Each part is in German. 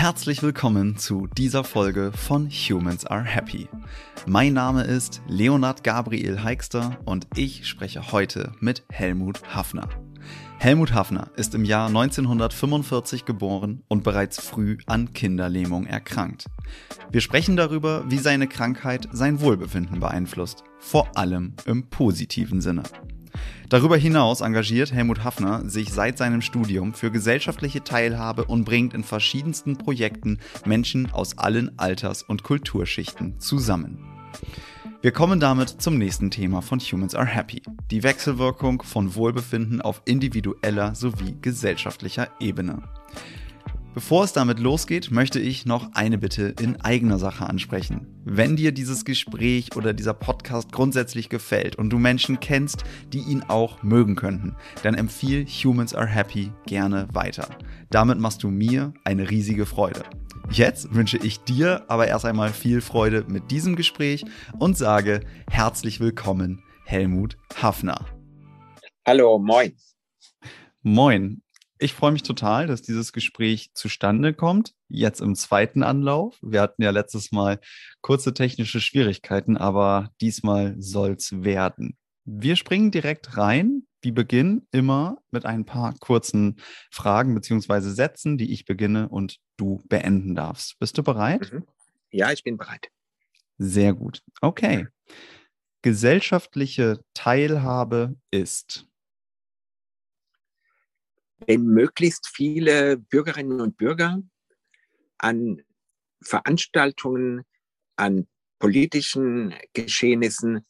Herzlich willkommen zu dieser Folge von Humans Are Happy. Mein Name ist Leonard Gabriel Heikster und ich spreche heute mit Helmut Hafner. Helmut Hafner ist im Jahr 1945 geboren und bereits früh an Kinderlähmung erkrankt. Wir sprechen darüber, wie seine Krankheit sein Wohlbefinden beeinflusst, vor allem im positiven Sinne. Darüber hinaus engagiert Helmut Hafner sich seit seinem Studium für gesellschaftliche Teilhabe und bringt in verschiedensten Projekten Menschen aus allen Alters- und Kulturschichten zusammen. Wir kommen damit zum nächsten Thema von Humans Are Happy, die Wechselwirkung von Wohlbefinden auf individueller sowie gesellschaftlicher Ebene. Bevor es damit losgeht, möchte ich noch eine Bitte in eigener Sache ansprechen. Wenn dir dieses Gespräch oder dieser Podcast grundsätzlich gefällt und du Menschen kennst, die ihn auch mögen könnten, dann empfiehl Humans Are Happy gerne weiter. Damit machst du mir eine riesige Freude. Jetzt wünsche ich dir aber erst einmal viel Freude mit diesem Gespräch und sage herzlich willkommen, Helmut Hafner. Hallo, moin. Moin. Ich freue mich total, dass dieses Gespräch zustande kommt, jetzt im zweiten Anlauf. Wir hatten ja letztes Mal kurze technische Schwierigkeiten, aber diesmal soll's werden. Wir springen direkt rein. Wir beginnen immer mit ein paar kurzen Fragen beziehungsweise Sätzen, die ich beginne und du beenden darfst. Bist du bereit? Mhm. Ja, ich bin bereit. Sehr gut. Okay. Gesellschaftliche Teilhabe ist wenn möglichst viele Bürgerinnen und Bürger an Veranstaltungen, an politischen Geschehnissen,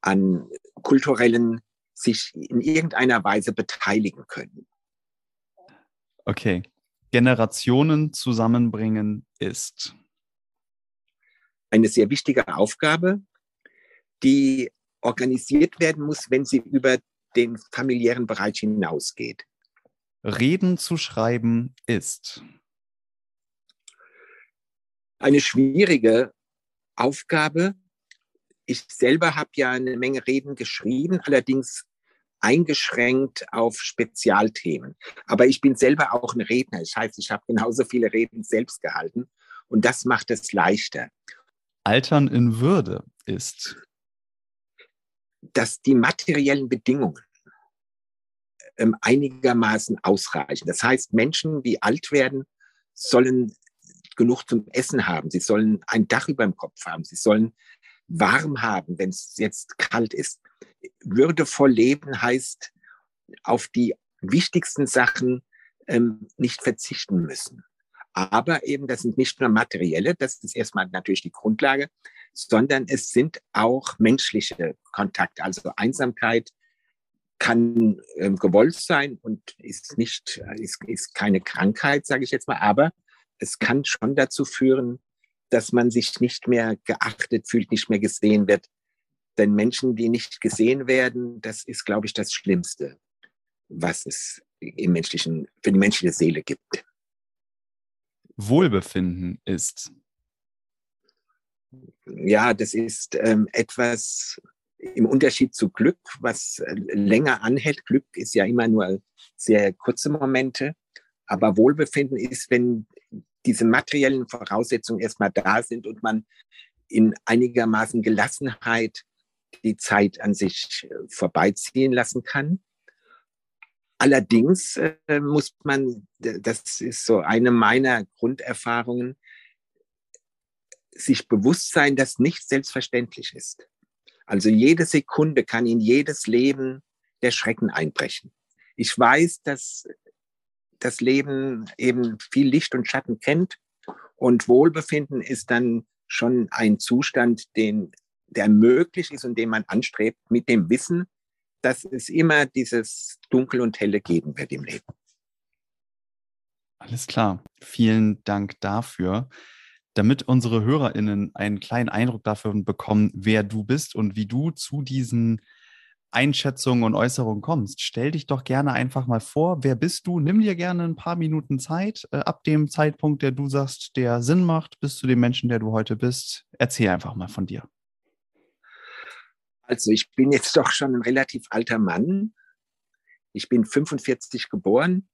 an kulturellen sich in irgendeiner Weise beteiligen können. Okay. Generationen zusammenbringen ist eine sehr wichtige Aufgabe, die organisiert werden muss, wenn sie über den familiären Bereich hinausgeht. Reden zu schreiben ist? Eine schwierige Aufgabe. Ich selber habe ja eine Menge Reden geschrieben, allerdings eingeschränkt auf Spezialthemen. Aber ich bin selber auch ein Redner. Das heißt, ich habe genauso viele Reden selbst gehalten und das macht es leichter. Altern in Würde ist? Dass die materiellen Bedingungen ähm, einigermaßen ausreichen. Das heißt, Menschen, die alt werden, sollen genug zum Essen haben. Sie sollen ein Dach über dem Kopf haben. Sie sollen warm haben, wenn es jetzt kalt ist. Würdevoll leben heißt, auf die wichtigsten Sachen ähm, nicht verzichten müssen. Aber eben, das sind nicht nur materielle, das ist erstmal natürlich die Grundlage, sondern es sind auch menschliche Kontakte, also Einsamkeit, kann ähm, gewollt sein und ist nicht, ist, ist keine Krankheit, sage ich jetzt mal, aber es kann schon dazu führen, dass man sich nicht mehr geachtet fühlt, nicht mehr gesehen wird. Denn Menschen, die nicht gesehen werden, das ist, glaube ich, das Schlimmste, was es im menschlichen, für die menschliche Seele gibt. Wohlbefinden ist. Ja, das ist ähm, etwas, im Unterschied zu Glück, was äh, länger anhält. Glück ist ja immer nur sehr kurze Momente. Aber Wohlbefinden ist, wenn diese materiellen Voraussetzungen erstmal da sind und man in einigermaßen Gelassenheit die Zeit an sich äh, vorbeiziehen lassen kann. Allerdings äh, muss man, das ist so eine meiner Grunderfahrungen, sich bewusst sein, dass nichts selbstverständlich ist. Also jede Sekunde kann in jedes Leben der Schrecken einbrechen. Ich weiß, dass das Leben eben viel Licht und Schatten kennt und Wohlbefinden ist dann schon ein Zustand, den, der möglich ist und den man anstrebt mit dem Wissen, dass es immer dieses Dunkel und Helle geben wird im Leben. Alles klar. Vielen Dank dafür damit unsere HörerInnen einen kleinen Eindruck dafür bekommen, wer du bist und wie du zu diesen Einschätzungen und Äußerungen kommst. Stell dich doch gerne einfach mal vor, wer bist du? Nimm dir gerne ein paar Minuten Zeit, äh, ab dem Zeitpunkt, der du sagst, der Sinn macht, bis zu dem Menschen, der du heute bist. Erzähl einfach mal von dir. Also ich bin jetzt doch schon ein relativ alter Mann. Ich bin 45 geboren,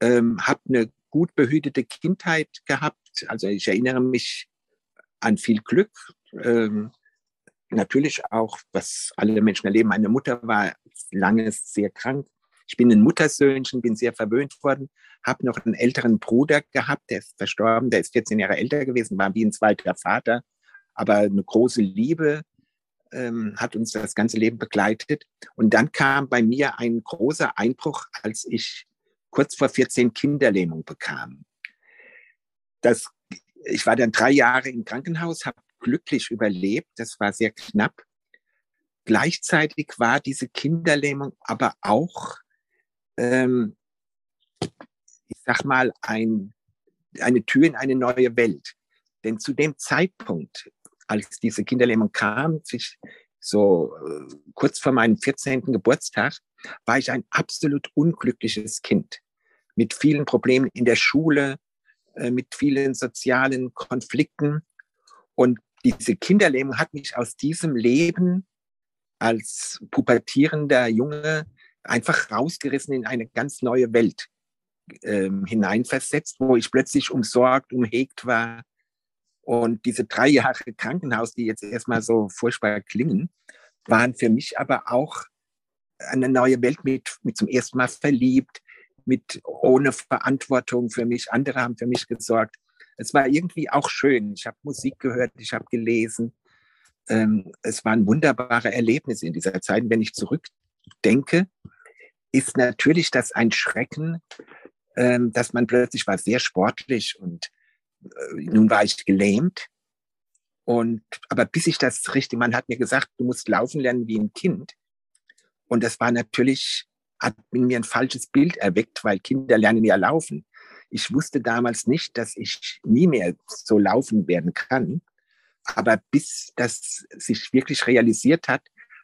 ähm, habe eine gut behütete Kindheit gehabt. Also ich erinnere mich an viel Glück. Ähm, natürlich auch, was alle Menschen erleben. Meine Mutter war lange sehr krank. Ich bin ein Muttersöhnchen, bin sehr verwöhnt worden, habe noch einen älteren Bruder gehabt, der ist verstorben, der ist 14 Jahre älter gewesen, war wie ein zweiter Vater, aber eine große Liebe ähm, hat uns das ganze Leben begleitet. Und dann kam bei mir ein großer Einbruch, als ich kurz vor 14 Kinderlähmung bekam. Das, ich war dann drei Jahre im Krankenhaus, habe glücklich überlebt. Das war sehr knapp. Gleichzeitig war diese Kinderlähmung aber auch, ähm, ich sag mal, ein, eine Tür in eine neue Welt. Denn zu dem Zeitpunkt, als diese Kinderlähmung kam, sich so äh, kurz vor meinem 14. Geburtstag, war ich ein absolut unglückliches Kind mit vielen Problemen in der Schule, äh, mit vielen sozialen Konflikten. Und diese Kinderlähmung hat mich aus diesem Leben als pubertierender Junge einfach rausgerissen in eine ganz neue Welt ähm, hineinversetzt, wo ich plötzlich umsorgt, umhegt war. Und diese drei Jahre Krankenhaus, die jetzt erstmal so furchtbar klingen, waren für mich aber auch eine neue Welt mit, mit zum ersten Mal verliebt, mit ohne Verantwortung für mich. Andere haben für mich gesorgt es war irgendwie auch schön. Ich habe Musik gehört, ich habe gelesen. Ähm, es waren wunderbare Erlebnisse in dieser Zeit. Wenn ich zurückdenke, ist natürlich das ein Schrecken, ähm, dass man plötzlich war sehr sportlich und äh, nun war ich gelähmt. Und, aber bis ich das richtig, man hat mir gesagt, du musst laufen lernen wie ein Kind. Und das war natürlich, hat in mir ein falsches Bild erweckt, weil Kinder lernen ja laufen. Ich wusste damals nicht, dass ich nie mehr so laufen werden kann. Aber bis das sich wirklich realisiert hat,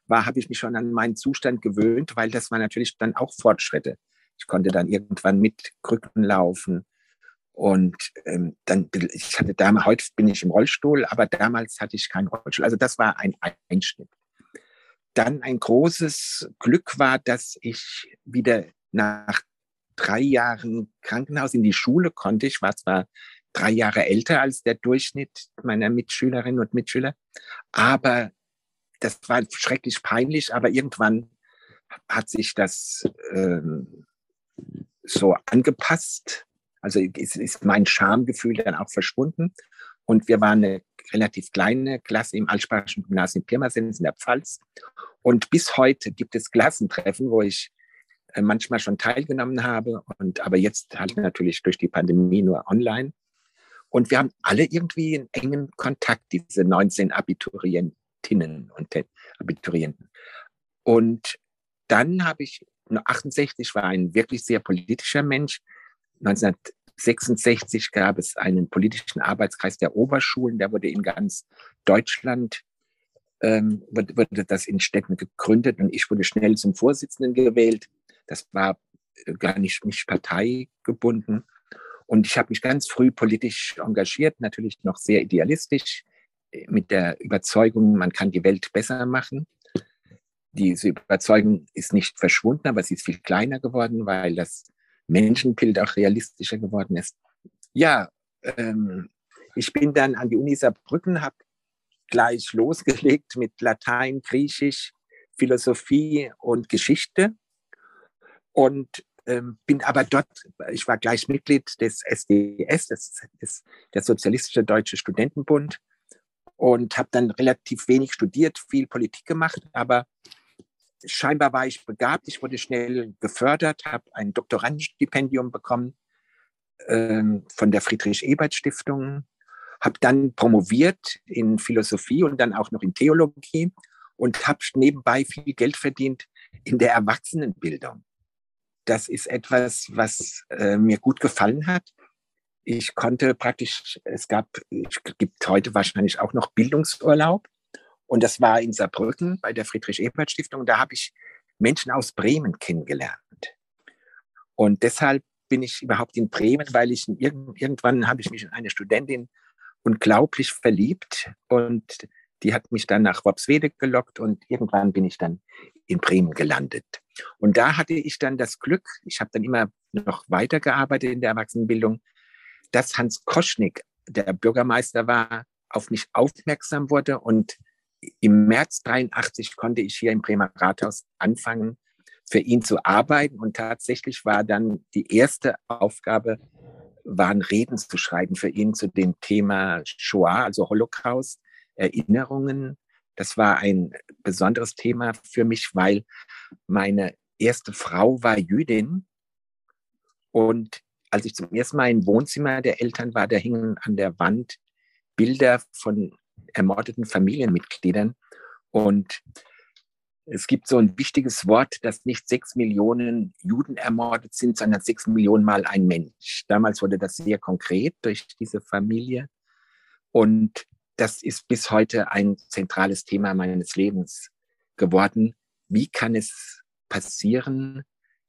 war, habe ich mich schon an meinen Zustand gewöhnt, weil das war natürlich dann auch Fortschritte. Ich konnte dann irgendwann mit Krücken laufen. Und ähm, dann, ich hatte damals, heute bin ich im Rollstuhl, aber damals hatte ich keinen Rollstuhl. Also das war ein Einschnitt. Dann ein großes Glück war, dass ich wieder nach drei Jahren Krankenhaus in die Schule konnte. Ich war zwar drei Jahre älter als der Durchschnitt meiner Mitschülerinnen und Mitschüler, aber das war schrecklich peinlich, aber irgendwann hat sich das ähm, so angepasst. Also ist, ist mein Schamgefühl dann auch verschwunden. Und wir waren eine relativ kleine Klasse im Altsprachischen Gymnasium Pirmasens in der Pfalz. Und bis heute gibt es Klassentreffen, wo ich äh, manchmal schon teilgenommen habe und aber jetzt halt natürlich durch die Pandemie nur online. Und wir haben alle irgendwie einen engen Kontakt, diese 19 Abiturientinnen und Abiturienten. Und dann habe ich, 68 war ein wirklich sehr politischer Mensch. 1966 gab es einen politischen Arbeitskreis der Oberschulen, der wurde in ganz Deutschland ähm, wurde das in Städten gegründet und ich wurde schnell zum Vorsitzenden gewählt. Das war äh, gar nicht, nicht parteigebunden. Und ich habe mich ganz früh politisch engagiert, natürlich noch sehr idealistisch, äh, mit der Überzeugung, man kann die Welt besser machen. Diese Überzeugung ist nicht verschwunden, aber sie ist viel kleiner geworden, weil das Menschenbild auch realistischer geworden ist. Ja, ähm, ich bin dann an die Uni Saarbrücken, habe gleich losgelegt mit Latein, Griechisch, Philosophie und Geschichte und ähm, bin aber dort, ich war gleich Mitglied des SDS, das ist der Sozialistische Deutsche Studentenbund und habe dann relativ wenig studiert, viel Politik gemacht, aber scheinbar war ich begabt, ich wurde schnell gefördert, habe ein Doktorandenstipendium bekommen ähm, von der Friedrich-Ebert-Stiftung, habe dann promoviert in Philosophie und dann auch noch in Theologie und habe nebenbei viel Geld verdient in der Erwachsenenbildung das ist etwas, was äh, mir gut gefallen hat. Ich konnte praktisch, es gab, es gibt heute wahrscheinlich auch noch Bildungsurlaub. Und das war in Saarbrücken bei der Friedrich-Ebert-Stiftung. Da habe ich Menschen aus Bremen kennengelernt. Und deshalb bin ich überhaupt in Bremen, weil ich irgendwann habe ich mich in eine Studentin unglaublich verliebt und die hat mich dann nach Worpswede gelockt und irgendwann bin ich dann in Bremen gelandet. Und da hatte ich dann das Glück, ich habe dann immer noch weitergearbeitet in der Erwachsenenbildung, dass Hans Koschnick, der Bürgermeister war, auf mich aufmerksam wurde und im März 83 konnte ich hier im Bremer Rathaus anfangen, für ihn zu arbeiten. Und tatsächlich war dann die erste Aufgabe, waren Reden zu schreiben für ihn zu dem Thema Shoah, also Holocaust, Erinnerungen. Das war ein besonderes Thema für mich, weil meine erste Frau war Jüdin. Und als ich zum ersten Mal im Wohnzimmer der Eltern war, da hingen an der Wand Bilder von ermordeten Familienmitgliedern. Und es gibt so ein wichtiges Wort, dass nicht sechs Millionen Juden ermordet sind, sondern sechs Millionen mal ein Mensch. Damals wurde das sehr konkret durch diese Familie. Und das ist bis heute ein zentrales Thema meines Lebens geworden. Wie kann es passieren,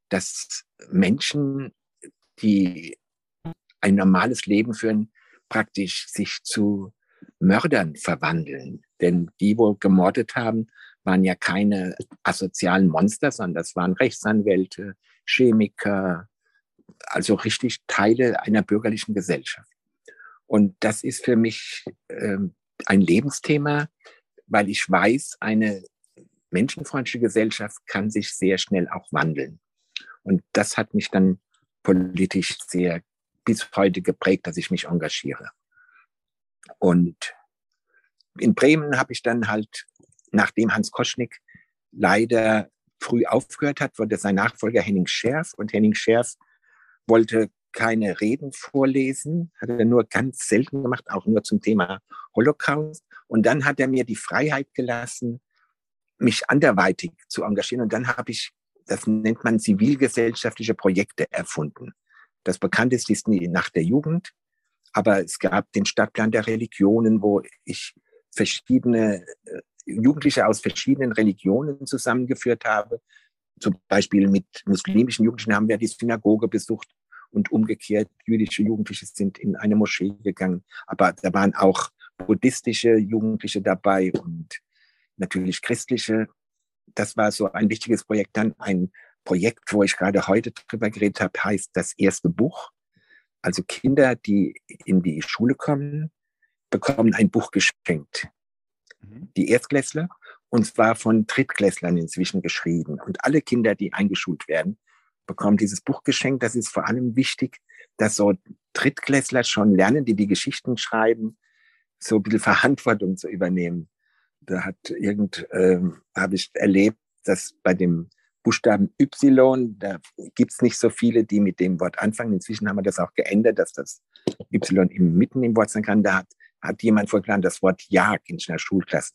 dass Menschen, die ein normales Leben führen, praktisch sich zu Mördern verwandeln. Denn die, wo gemordet haben, waren ja keine asozialen Monster, sondern das waren Rechtsanwälte, Chemiker, also richtig Teile einer bürgerlichen Gesellschaft. Und das ist für mich äh, ein Lebensthema, weil ich weiß, eine menschenfreundliche Gesellschaft kann sich sehr schnell auch wandeln. Und das hat mich dann politisch sehr bis heute geprägt, dass ich mich engagiere. Und in Bremen habe ich dann halt, nachdem Hans Koschnick leider früh aufgehört hat, wurde sein Nachfolger Henning Scherf und Henning Scherf wollte keine Reden vorlesen, hat er nur ganz selten gemacht, auch nur zum Thema Holocaust. Und dann hat er mir die Freiheit gelassen, mich anderweitig zu engagieren. Und dann habe ich, das nennt man zivilgesellschaftliche Projekte erfunden. Das bekannteste ist die Nacht der Jugend. Aber es gab den Stadtplan der Religionen, wo ich verschiedene äh, Jugendliche aus verschiedenen Religionen zusammengeführt habe. Zum Beispiel mit muslimischen Jugendlichen haben wir die Synagoge besucht und umgekehrt jüdische Jugendliche sind in eine Moschee gegangen. Aber da waren auch buddhistische Jugendliche dabei und natürlich christliche. Das war so ein wichtiges Projekt. Dann ein Projekt, wo ich gerade heute drüber geredet habe, heißt das erste Buch. Also Kinder, die in die Schule kommen, bekommen ein Buch geschenkt. Mhm. Die Erstklässler, und zwar von Drittklässlern inzwischen geschrieben. Und alle Kinder, die eingeschult werden, bekommen dieses Buch geschenkt. Das ist vor allem wichtig, dass so Drittklässler schon lernen, die die Geschichten schreiben, so ein bisschen Verantwortung zu übernehmen. Da hat irgend, ähm, habe ich erlebt, dass bei dem Buchstaben Y, da gibt es nicht so viele, die mit dem Wort anfangen. Inzwischen haben wir das auch geändert, dass das Y im, mitten im Wort sein kann. Da hat, hat jemand vorgeplant, das Wort Jag in einer Schulklasse.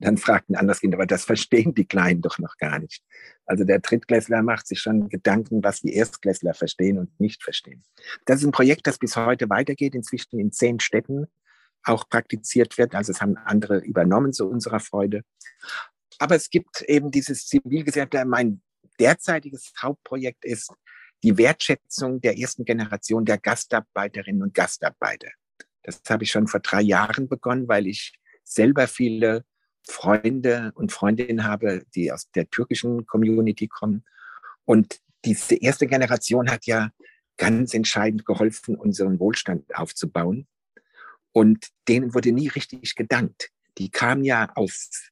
Dann fragt ein anderes Kind, aber das verstehen die Kleinen doch noch gar nicht. Also der Drittklässler macht sich schon Gedanken, was die Erstklässler verstehen und nicht verstehen. Das ist ein Projekt, das bis heute weitergeht, inzwischen in zehn Städten auch praktiziert wird. Also es haben andere übernommen zu unserer Freude. Aber es gibt eben dieses Zivilgesellschaft, mein derzeitiges Hauptprojekt ist die Wertschätzung der ersten Generation der Gastarbeiterinnen und Gastarbeiter. Das habe ich schon vor drei Jahren begonnen, weil ich selber viele Freunde und Freundinnen habe, die aus der türkischen Community kommen. Und diese erste Generation hat ja ganz entscheidend geholfen, unseren Wohlstand aufzubauen. Und denen wurde nie richtig gedankt. Die kamen ja aus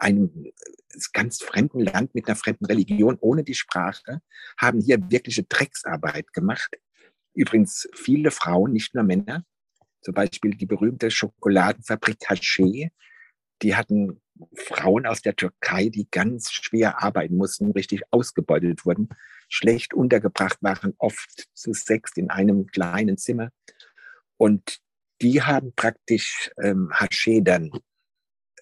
einem ganz fremden Land mit einer fremden Religion ohne die Sprache, haben hier wirkliche Drecksarbeit gemacht. Übrigens viele Frauen, nicht nur Männer. Zum Beispiel die berühmte Schokoladenfabrik Haché. Die hatten Frauen aus der Türkei, die ganz schwer arbeiten mussten, richtig ausgebeutet wurden, schlecht untergebracht waren, oft zu sechs in einem kleinen Zimmer. Und die haben praktisch ähm, Haché dann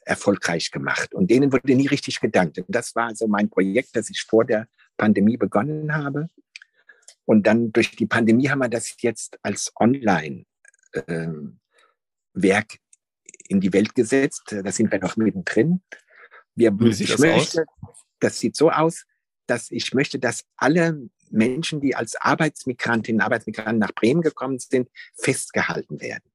erfolgreich gemacht. Und denen wurde nie richtig gedankt. Und das war also mein Projekt, das ich vor der Pandemie begonnen habe. Und dann durch die Pandemie haben wir das jetzt als Online-Werk ähm, in die Welt gesetzt. Da sind wir noch mittendrin. Wir, Wie sieht das möchte, aus? Das sieht so aus, dass ich möchte, dass alle Menschen, die als Arbeitsmigrantinnen und Arbeitsmigranten nach Bremen gekommen sind, festgehalten werden.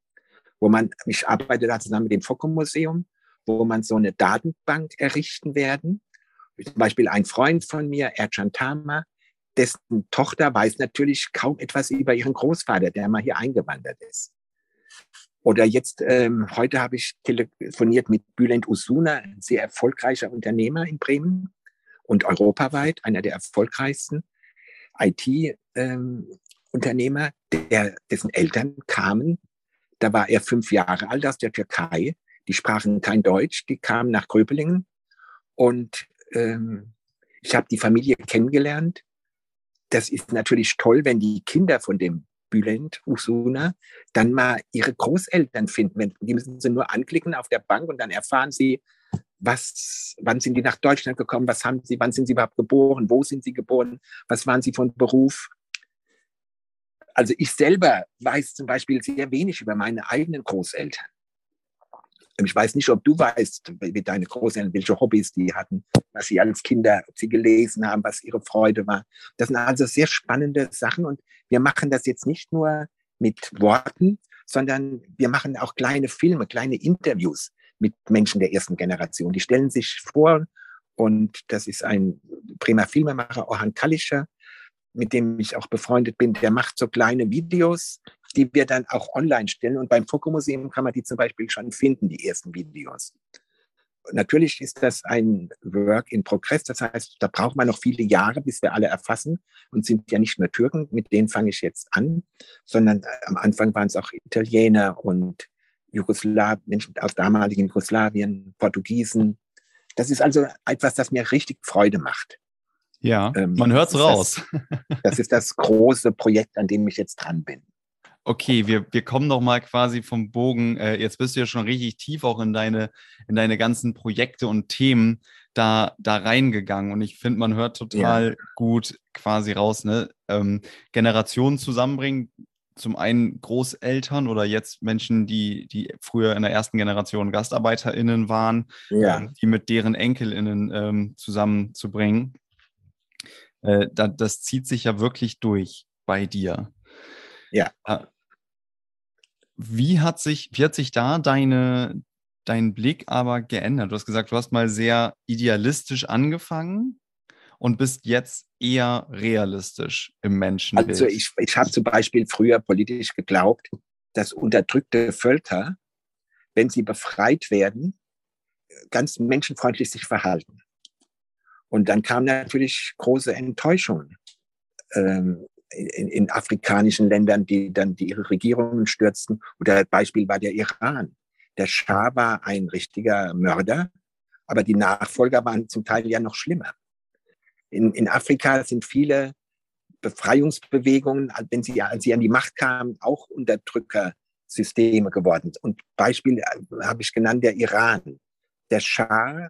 Wo man, ich arbeite da zusammen mit dem Fockum Museum wo man so eine Datenbank errichten werden, Zum Beispiel ein Freund von mir, Ercan Tama, dessen Tochter weiß natürlich kaum etwas über ihren Großvater, der mal hier eingewandert ist. Oder jetzt, ähm, heute habe ich telefoniert mit Bülent Usuna, ein sehr erfolgreicher Unternehmer in Bremen und europaweit, einer der erfolgreichsten IT-Unternehmer, ähm, dessen Eltern kamen, da war er fünf Jahre alt aus der Türkei, die sprachen kein Deutsch, die kamen nach Gröbelingen und ähm, ich habe die Familie kennengelernt. Das ist natürlich toll, wenn die Kinder von dem Bülent Usuna dann mal ihre Großeltern finden. Die müssen sie nur anklicken auf der Bank und dann erfahren sie, was, wann sind die nach Deutschland gekommen, was haben sie, wann sind sie überhaupt geboren, wo sind sie geboren, was waren sie von Beruf. Also ich selber weiß zum Beispiel sehr wenig über meine eigenen Großeltern. Ich weiß nicht, ob du weißt, wie deine Großeltern, welche Hobbys die hatten, was sie als Kinder, ob sie gelesen haben, was ihre Freude war. Das sind also sehr spannende Sachen und wir machen das jetzt nicht nur mit Worten, sondern wir machen auch kleine Filme, kleine Interviews mit Menschen der ersten Generation. Die stellen sich vor und das ist ein prima Filmemacher, Orhan Kalischer, mit dem ich auch befreundet bin, der macht so kleine Videos, die wir dann auch online stellen. Und beim Fokomuseum kann man die zum Beispiel schon finden, die ersten Videos. Natürlich ist das ein Work in Progress. Das heißt, da braucht man noch viele Jahre, bis wir alle erfassen und sind ja nicht nur Türken, mit denen fange ich jetzt an, sondern äh, am Anfang waren es auch Italiener und Jugoslaw Menschen aus damaligen Jugoslawien, Portugiesen. Das ist also etwas, das mir richtig Freude macht. Ja, ähm, man hört es raus. Das, das ist das große Projekt, an dem ich jetzt dran bin. Okay, wir, wir kommen noch mal quasi vom Bogen. Äh, jetzt bist du ja schon richtig tief auch in deine, in deine ganzen Projekte und Themen da, da reingegangen. Und ich finde, man hört total ja. gut quasi raus, ne? Ähm, Generationen zusammenbringen. Zum einen Großeltern oder jetzt Menschen, die, die früher in der ersten Generation GastarbeiterInnen waren, ja. ähm, die mit deren EnkelInnen ähm, zusammenzubringen. Äh, da, das zieht sich ja wirklich durch bei dir. Ja. Äh, wie hat sich, wie hat sich da deine, dein Blick aber geändert? Du hast gesagt, du hast mal sehr idealistisch angefangen und bist jetzt eher realistisch im Menschenbild. Also ich, ich habe zum Beispiel früher politisch geglaubt, dass unterdrückte Völker, wenn sie befreit werden, ganz menschenfreundlich sich verhalten. Und dann kam natürlich große Enttäuschung. Ähm, in, in afrikanischen Ländern, die dann die ihre Regierungen stürzten. Oder Beispiel war der Iran. Der Schah war ein richtiger Mörder, aber die Nachfolger waren zum Teil ja noch schlimmer. In, in Afrika sind viele Befreiungsbewegungen, wenn sie, als sie an die Macht kamen, auch Unterdrückersysteme geworden. Und Beispiel äh, habe ich genannt, der Iran. Der Schah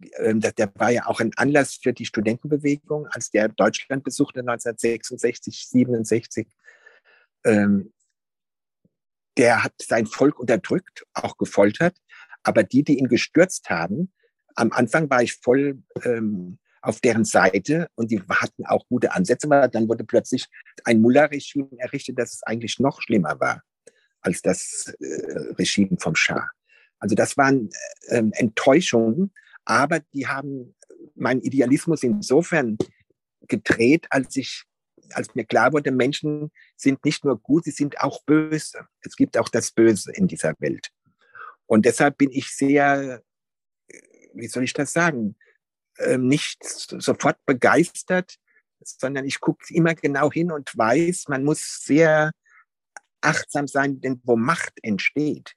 der war ja auch ein Anlass für die Studentenbewegung, als der Deutschland besuchte 1966, 67. Ähm, der hat sein Volk unterdrückt, auch gefoltert. Aber die, die ihn gestürzt haben, am Anfang war ich voll ähm, auf deren Seite und die hatten auch gute Ansätze, aber dann wurde plötzlich ein Mullah-Regime errichtet, das eigentlich noch schlimmer war als das äh, Regime vom Schah. Also das waren äh, Enttäuschungen, aber die haben meinen Idealismus insofern gedreht, als ich, als mir klar wurde, Menschen sind nicht nur gut, sie sind auch böse. Es gibt auch das Böse in dieser Welt. Und deshalb bin ich sehr, wie soll ich das sagen, ähm, nicht sofort begeistert, sondern ich gucke immer genau hin und weiß, man muss sehr achtsam sein, denn wo Macht entsteht,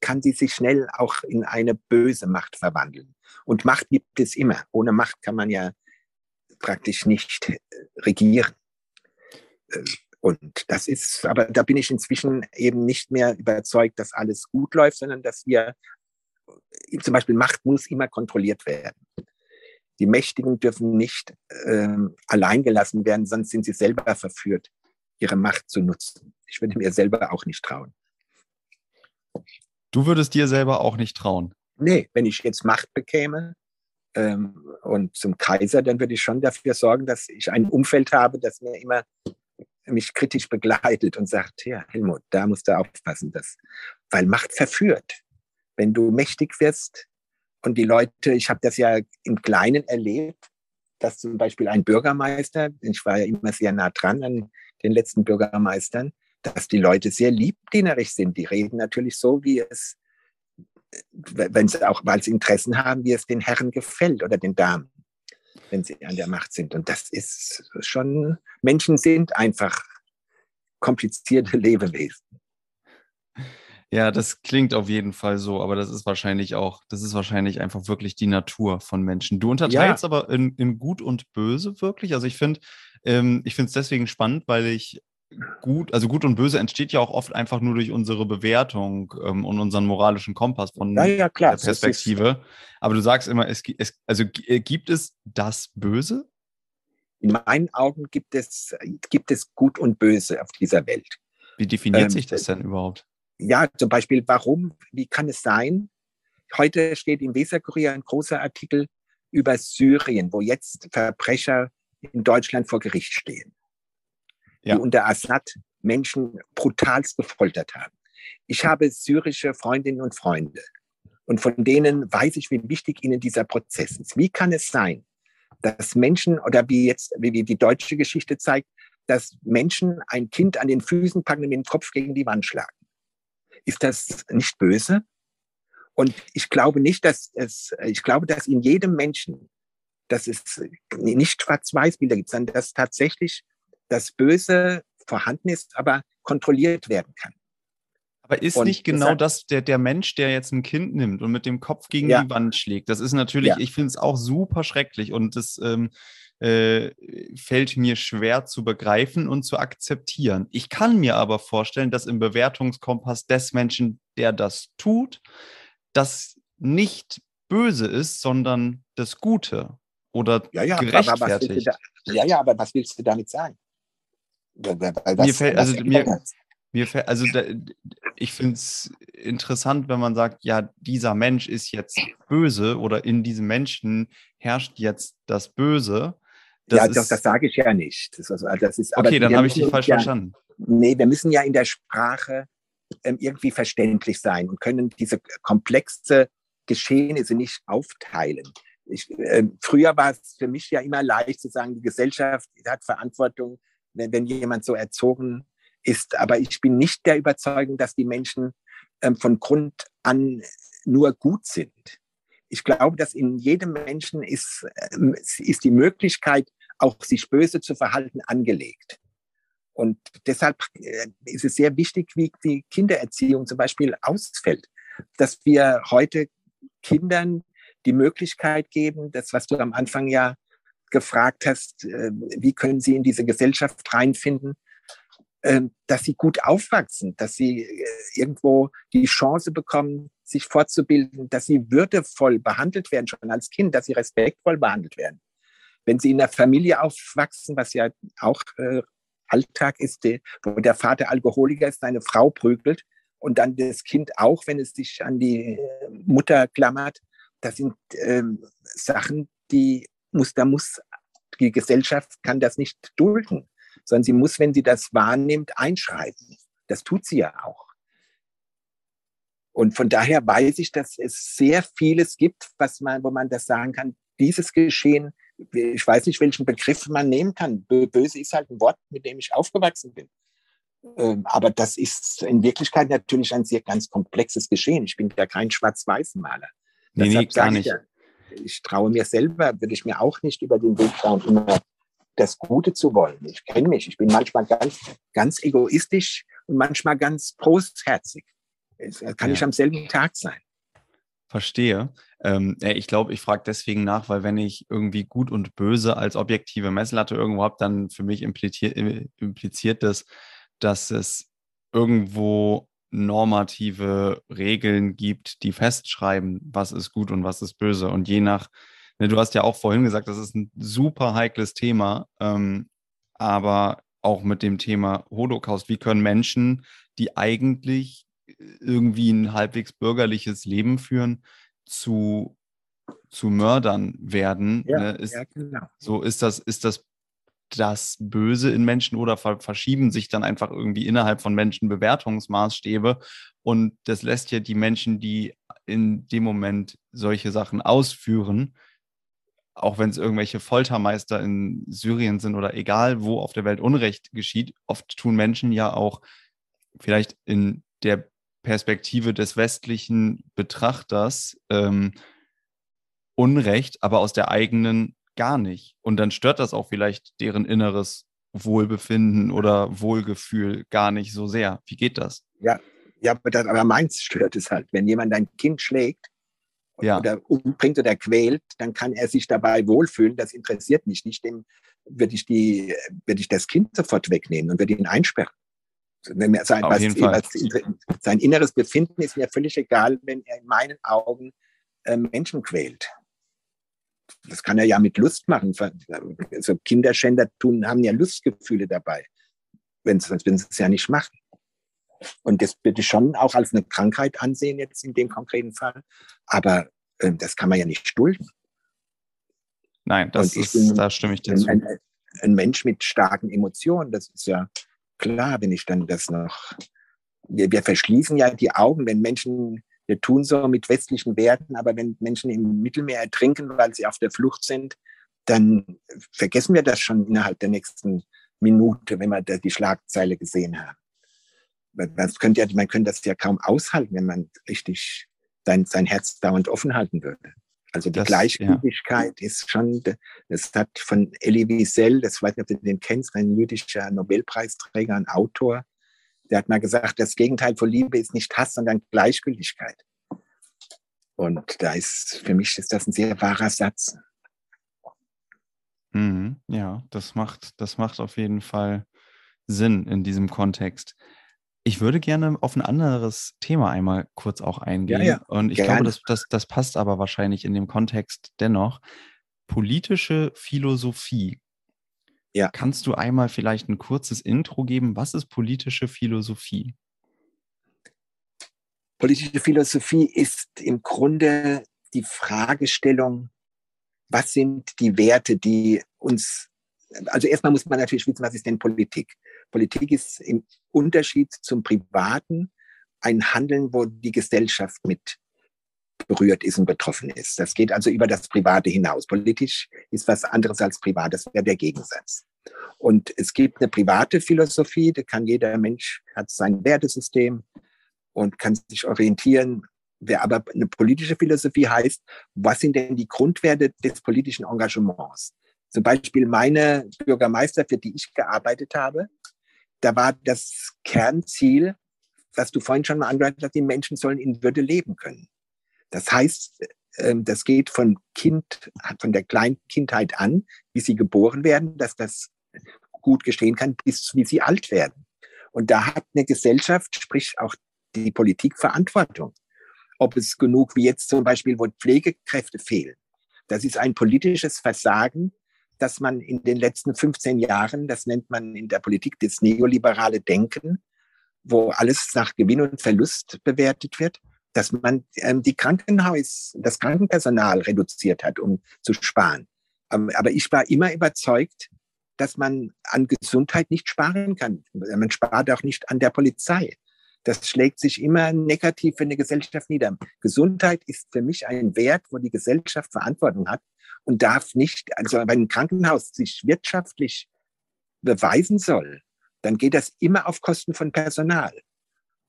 kann sie sich schnell auch in eine böse Macht verwandeln. Und Macht gibt es immer. Ohne Macht kann man ja praktisch nicht äh, regieren. Äh, und das ist, aber da bin ich inzwischen eben nicht mehr überzeugt, dass alles gut läuft, sondern dass wir, äh, zum Beispiel Macht muss immer kontrolliert werden. Die Mächtigen dürfen nicht ähm, allein gelassen werden, sonst sind sie selber verführt, ihre Macht zu nutzen. Ich würde mir selber auch nicht trauen. Du würdest dir selber auch nicht trauen. Nee, wenn ich jetzt Macht bekäme ähm, und zum Kaiser, dann würde ich schon dafür sorgen, dass ich ein Umfeld habe, das mir immer mich kritisch begleitet und sagt, ja, Helmut, da musst du aufpassen, dass, weil Macht verführt. Wenn du mächtig wirst Und die Leute, ich habe das ja im Kleinen erlebt, dass zum Beispiel ein Bürgermeister, ich war ja immer sehr nah dran an den letzten Bürgermeistern, dass die Leute sehr liebdienerisch sind. Die reden natürlich so, wie es, wenn sie auch, weil sie Interessen haben, wie es den Herren gefällt oder den Damen, wenn sie an der Macht sind. Und das ist schon, Menschen sind einfach komplizierte Lebewesen. Ja, das klingt auf jeden Fall so, aber das ist wahrscheinlich auch, das ist wahrscheinlich einfach wirklich die Natur von Menschen. Du unterteilst ja. aber in, in, Gut und Böse wirklich. Also ich finde, ähm, ich finde es deswegen spannend, weil ich gut, also gut und böse entsteht ja auch oft einfach nur durch unsere Bewertung ähm, und unseren moralischen Kompass von ja, ja, der Perspektive. Aber du sagst immer, es, es, also äh, gibt es das Böse? In meinen Augen gibt es, gibt es Gut und Böse auf dieser Welt. Wie definiert ähm, sich das denn überhaupt? ja, zum Beispiel, warum, wie kann es sein? Heute steht im Weserkurier ein großer Artikel über Syrien, wo jetzt Verbrecher in Deutschland vor Gericht stehen, ja. die unter Assad Menschen brutalst gefoltert haben. Ich habe syrische Freundinnen und Freunde und von denen weiß ich, wie wichtig ihnen dieser Prozess ist. Wie kann es sein, dass Menschen oder wie jetzt, wie die deutsche Geschichte zeigt, dass Menschen ein Kind an den Füßen packen und mit dem Kopf gegen die Wand schlagen? ist das nicht böse? Und ich glaube nicht, dass es, ich glaube, dass in jedem Menschen, dass es nicht Schwarz-Weiß-Bilder gibt, sondern dass tatsächlich das Böse vorhanden ist, aber kontrolliert werden kann. Aber ist und nicht genau das der, der Mensch, der jetzt ein Kind nimmt und mit dem Kopf gegen ja. die Wand schlägt? Das ist natürlich, ja. ich finde es auch super schrecklich und das ähm, äh, fällt mir schwer zu begreifen und zu akzeptieren. Ich kann mir aber vorstellen, dass im Bewertungskompass des Menschen, der das tut, das nicht böse ist, sondern das Gute oder ja, ja, gerechtfertigt. Da, ja, ja, aber was willst du damit sagen? Mir fällt, also mir, mir fällt, also da, ich finde es interessant, wenn man sagt, ja, dieser Mensch ist jetzt böse oder in diesem Menschen herrscht jetzt das Böse. Das ja, doch, das sage ich ja nicht. Das, also, das ist, okay, dann habe ich dich falsch ja, verstanden. Nee, wir müssen ja in der Sprache ähm, irgendwie verständlich sein und können diese komplexe Geschehnisse nicht aufteilen. Ich, äh, früher war es für mich ja immer leicht zu sagen, die Gesellschaft hat Verantwortung, wenn, wenn jemand so erzogen ist. Aber ich bin nicht der Überzeugung, dass die Menschen ähm, von Grund an nur gut sind. Ich glaube, dass in jedem Menschen ist, ähm, ist die Möglichkeit, auch sich böse zu verhalten, angelegt. Und deshalb äh, ist es sehr wichtig, wie die Kindererziehung zum Beispiel ausfällt, dass wir heute Kindern die Möglichkeit geben, das, was du am Anfang ja gefragt hast, äh, wie können sie in diese Gesellschaft reinfinden, ähm, dass sie gut aufwachsen, dass sie äh, irgendwo die Chance bekommen, sich fortzubilden, dass sie würdevoll behandelt werden, schon als Kind, dass sie respektvoll behandelt werden. Wenn sie in der Familie aufwachsen, was ja auch äh, Alltag ist, die, wo der Vater Alkoholiker ist, seine Frau prügelt und dann das Kind auch, wenn es sich an die äh, Mutter klammert, das sind ähm, Sachen, die muss, da muss die Gesellschaft kann das nicht dulden, sondern sie muss, wenn sie das wahrnimmt, einschreiten. Das tut sie ja auch. Und von daher weiß ich, dass es sehr vieles gibt, was man, wo man das sagen kann, dieses Geschehen ich weiß nicht, welchen Begriff man nehmen kann. Böse ist halt ein Wort, mit dem ich aufgewachsen bin. Ähm, aber das ist in Wirklichkeit natürlich ein sehr ganz komplexes Geschehen. Ich bin ja kein Schwarz-Weiß-Maler. Nee, nee, gar nicht. Ich, ich, traue mir selber, würde ich mir auch nicht über den Weg trauen, immer das Gute zu wollen. Ich kenne mich. Ich bin manchmal ganz, ganz egoistisch und manchmal ganz prostherzig. Das kann ja. ich am selben Tag sein. Verstehe. Ähm, ich glaube, ich frage deswegen nach, weil wenn ich irgendwie gut und böse als objektive Messlatte irgendwo habe, dann für mich impliziert, impliziert das, dass es irgendwo normative Regeln gibt, die festschreiben, was ist gut und was ist böse. Und je nach, ne, du hast ja auch vorhin gesagt, das ist ein super heikles Thema, ähm, aber auch mit dem Thema Holocaust, wie können Menschen, die eigentlich irgendwie ein halbwegs bürgerliches Leben führen, zu, zu Mördern werden. Ja, ne? ist, ja, genau. So ist das, ist das das Böse in Menschen oder verschieben sich dann einfach irgendwie innerhalb von Menschen Bewertungsmaßstäbe. Und das lässt ja die Menschen, die in dem Moment solche Sachen ausführen, auch wenn es irgendwelche Foltermeister in Syrien sind oder egal, wo auf der Welt Unrecht geschieht, oft tun Menschen ja auch vielleicht in der Perspektive des westlichen Betrachters ähm, Unrecht, aber aus der eigenen gar nicht. Und dann stört das auch vielleicht deren inneres Wohlbefinden oder Wohlgefühl gar nicht so sehr. Wie geht das? Ja, ja aber, das, aber meins stört es halt. Wenn jemand ein Kind schlägt ja. oder umbringt oder quält, dann kann er sich dabei wohlfühlen. Das interessiert mich nicht. Dem würde ich, die, würde ich das Kind sofort wegnehmen und würde ihn einsperren. Mir sein, was, was, sein inneres Befinden ist mir völlig egal, wenn er in meinen Augen äh, Menschen quält. Das kann er ja mit Lust machen. Also Kinderschänder tun, haben ja Lustgefühle dabei, wenn sie es ja nicht machen. Und das würde ich schon auch als eine Krankheit ansehen, jetzt in dem konkreten Fall. Aber äh, das kann man ja nicht dulden. Nein, das ist, bin, da stimme ich dir zu. Ein, ein, Mensch mit starken Emotionen, das ist ja klar, wenn ich dann das noch. Wir, wir verschließen ja die Augen, wenn Menschen, wir tun so mit westlichen Werten, aber wenn Menschen im Mittelmeer ertrinken, weil sie auf der Flucht sind, dann vergessen wir das schon innerhalb der nächsten Minute, wenn wir die Schlagzeile gesehen haben das könnte ja, man könnte das ja kaum aushalten, wenn man richtig sein, sein Herz dauernd offen halten würde. Also die das, Gleichgültigkeit ja. ist schon, das hat von Elie Wiesel, das weiß nicht, ob du den kennst, ein jüdischer Nobelpreisträger, ein Autor, der hat mal gesagt, das Gegenteil von Liebe ist nicht Hass, sondern Gleichgültigkeit. Und da ist, für mich ist das ein sehr wahrer Satz. Mhm, ja, das macht, das macht auf jeden Fall Sinn in diesem Kontext. Ich würde gerne auf ein anderes Thema einmal kurz auch eingehen. Ja, ja. Und ich gerne. glaube, das, das, das passt aber wahrscheinlich in dem Kontext dennoch. Politische Philosophie. Ja. Kannst du einmal vielleicht ein kurzes Intro geben? Was ist politische Philosophie? Politische Philosophie ist im Grunde die Fragestellung, was sind die Werte, die uns, also erstmal muss man natürlich wissen, was ist denn Politik? Politik ist im Unterschied zum Privaten ein Handeln, wo die Gesellschaft mit berührt ist und betroffen ist. Das geht also über das Private hinaus. Politisch ist was anderes als privat. Das wäre der Gegensatz. Und es gibt eine private Philosophie, da kann jeder Mensch, hat sein Wertesystem und kann sich orientieren. Wer aber eine politische Philosophie heißt, was sind denn die Grundwerte des politischen Engagements? Zum Beispiel meine Bürgermeister, für die ich gearbeitet habe, da war das Kernziel, was du vorhin schon mal angedeutet hast, die Menschen sollen in Würde leben können. Das heißt, ähm, das geht von Kind, von der kleinen Kindheit an, wie sie geboren werden, dass das gut gestehen kann, bis wie sie alt werden. Und da hat eine Gesellschaft, sprich auch die Politik Verantwortung. Ob es genug wie jetzt zum Beispiel, wo Pflegekräfte fehlen. Das ist ein politisches Versagen dass man in den letzten 15 Jahren, das nennt man in der Politik das neoliberale Denken, wo alles nach Gewinn und Verlust bewertet wird, dass man ähm, die Krankenhaus, das Krankenpersonal reduziert hat, um zu sparen. Ähm, aber ich war immer überzeugt, dass man an Gesundheit nicht sparen kann. Man spart auch nicht an der Polizei. Das schlägt sich immer negativ für eine Gesellschaft nieder. Gesundheit ist für mich ein Wert, wo die Gesellschaft Verantwortung hat und darf nicht, also wenn ein Krankenhaus sich wirtschaftlich beweisen soll, dann geht das immer auf Kosten von Personal.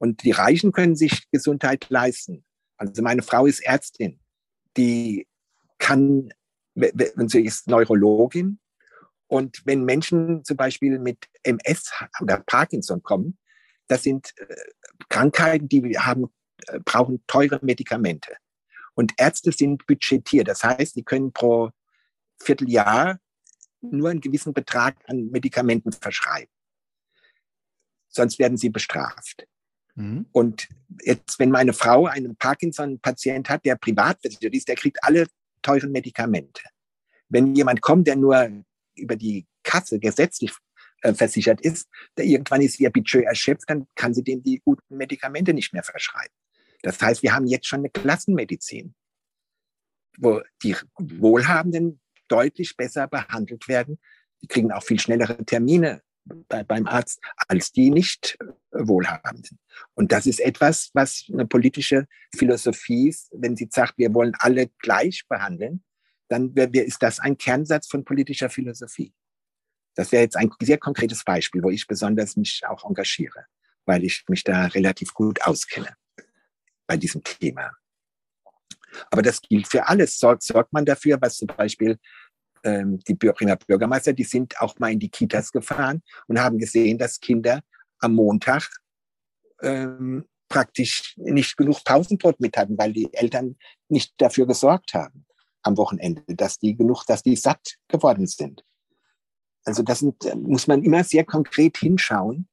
Und die Reichen können sich Gesundheit leisten. Also meine Frau ist Ärztin, die kann, wenn sie ist Neurologin, und wenn Menschen zum Beispiel mit MS oder Parkinson kommen, das sind äh, Krankheiten, die haben, äh, brauchen teure Medikamente. Und Ärzte sind budgetiert. Das heißt, sie können pro Vierteljahr nur einen gewissen Betrag an Medikamenten verschreiben. Sonst werden sie bestraft. Mhm. Und jetzt, wenn meine Frau einen Parkinson-Patient hat, der privat versichert ist, der kriegt alle teuren Medikamente. Wenn jemand kommt, der nur über die Kasse gesetzlich äh, versichert ist, der irgendwann ist ihr Budget erschöpft, dann kann sie dem die guten Medikamente nicht mehr verschreiben. Das heißt, wir haben jetzt schon eine Klassenmedizin, wo die Wohlhabenden deutlich besser behandelt werden. Die kriegen auch viel schnellere Termine bei, beim Arzt als die nicht Wohlhabenden. Und das ist etwas, was eine politische Philosophie ist. Wenn sie sagt, wir wollen alle gleich behandeln, dann ist das ein Kernsatz von politischer Philosophie. Das wäre jetzt ein sehr konkretes Beispiel, wo ich besonders mich auch engagiere, weil ich mich da relativ gut auskenne bei diesem Thema. Aber das gilt für alles. Sorgt, sorgt man dafür, was zum Beispiel ähm, die Bürgeringer Bürgermeister, die sind auch mal in die Kitas gefahren und haben gesehen, dass Kinder am Montag ähm, praktisch nicht genug Pausenbrot mit hatten, weil die Eltern nicht dafür gesorgt haben am Wochenende, dass die genug, dass die satt geworden sind. Also das sind, äh, muss man immer sehr konkret hinschauen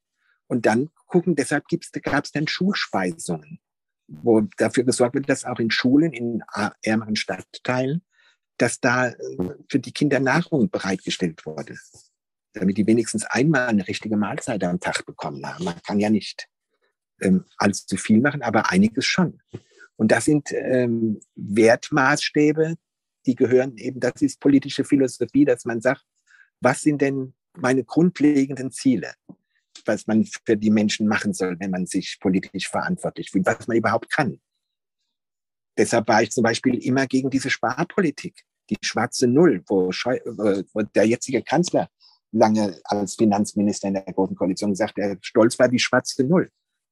und dann gucken. Deshalb gab es dann Schulspeisungen, wo dafür gesorgt wird, dass auch in Schulen in ärmeren Stadtteilen, dass da äh, für die Kinder Nahrung bereitgestellt wurde, damit die wenigstens einmal eine richtige Mahlzeit am Tag bekommen haben. Man kann ja nicht ähm, allzu viel machen, aber einiges schon. Und das sind ähm, Wertmaßstäbe, die gehören eben, das ist politische Philosophie, dass man sagt, was sind denn meine grundlegenden Ziele, was man für die Menschen machen soll, wenn man sich politisch verantwortlich fühlt, was man überhaupt kann. Deshalb war ich zum Beispiel immer gegen diese Sparpolitik, die schwarze Null, wo, Scheu wo der jetzige Kanzler lange als Finanzminister in der Großen Koalition gesagt, er stolz war die schwarze Null.